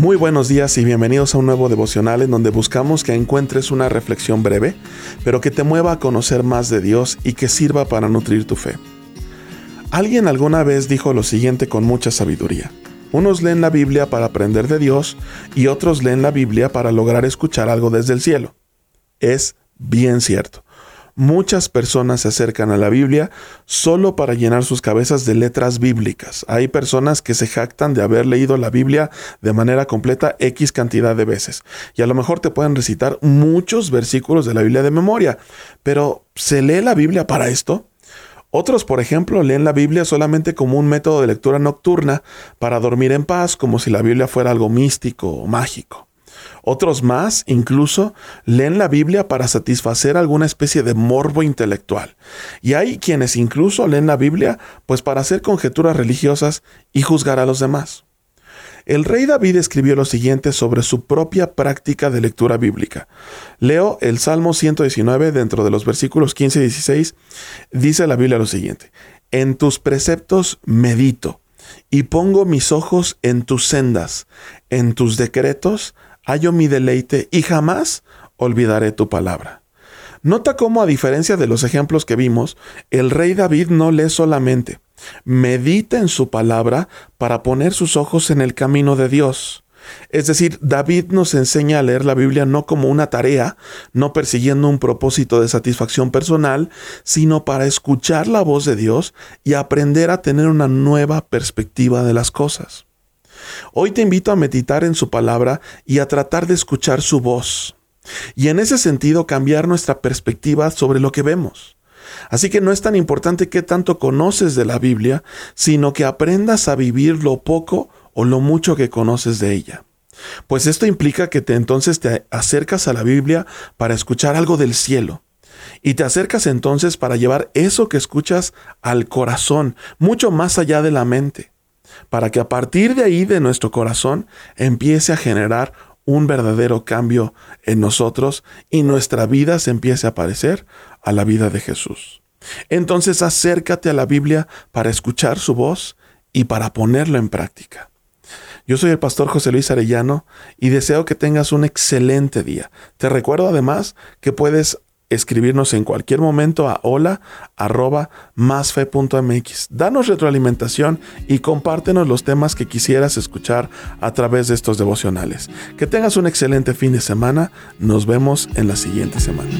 Muy buenos días y bienvenidos a un nuevo devocional en donde buscamos que encuentres una reflexión breve, pero que te mueva a conocer más de Dios y que sirva para nutrir tu fe. Alguien alguna vez dijo lo siguiente con mucha sabiduría. Unos leen la Biblia para aprender de Dios y otros leen la Biblia para lograr escuchar algo desde el cielo. Es bien cierto. Muchas personas se acercan a la Biblia solo para llenar sus cabezas de letras bíblicas. Hay personas que se jactan de haber leído la Biblia de manera completa X cantidad de veces. Y a lo mejor te pueden recitar muchos versículos de la Biblia de memoria. Pero ¿se lee la Biblia para esto? Otros, por ejemplo, leen la Biblia solamente como un método de lectura nocturna para dormir en paz, como si la Biblia fuera algo místico o mágico. Otros más incluso leen la Biblia para satisfacer alguna especie de morbo intelectual. Y hay quienes incluso leen la Biblia pues para hacer conjeturas religiosas y juzgar a los demás. El rey David escribió lo siguiente sobre su propia práctica de lectura bíblica. Leo el Salmo 119 dentro de los versículos 15 y 16. Dice la Biblia lo siguiente. En tus preceptos medito y pongo mis ojos en tus sendas, en tus decretos hallo mi deleite y jamás olvidaré tu palabra. Nota cómo, a diferencia de los ejemplos que vimos, el rey David no lee solamente, medita en su palabra para poner sus ojos en el camino de Dios. Es decir, David nos enseña a leer la Biblia no como una tarea, no persiguiendo un propósito de satisfacción personal, sino para escuchar la voz de Dios y aprender a tener una nueva perspectiva de las cosas. Hoy te invito a meditar en su palabra y a tratar de escuchar su voz. Y en ese sentido cambiar nuestra perspectiva sobre lo que vemos. Así que no es tan importante qué tanto conoces de la Biblia, sino que aprendas a vivir lo poco o lo mucho que conoces de ella. Pues esto implica que te entonces te acercas a la Biblia para escuchar algo del cielo. Y te acercas entonces para llevar eso que escuchas al corazón, mucho más allá de la mente para que a partir de ahí de nuestro corazón empiece a generar un verdadero cambio en nosotros y nuestra vida se empiece a parecer a la vida de Jesús. Entonces acércate a la Biblia para escuchar su voz y para ponerlo en práctica. Yo soy el pastor José Luis Arellano y deseo que tengas un excelente día. Te recuerdo además que puedes escribirnos en cualquier momento a hola arroba másfe.mx. Danos retroalimentación y compártenos los temas que quisieras escuchar a través de estos devocionales. Que tengas un excelente fin de semana. Nos vemos en la siguiente semana.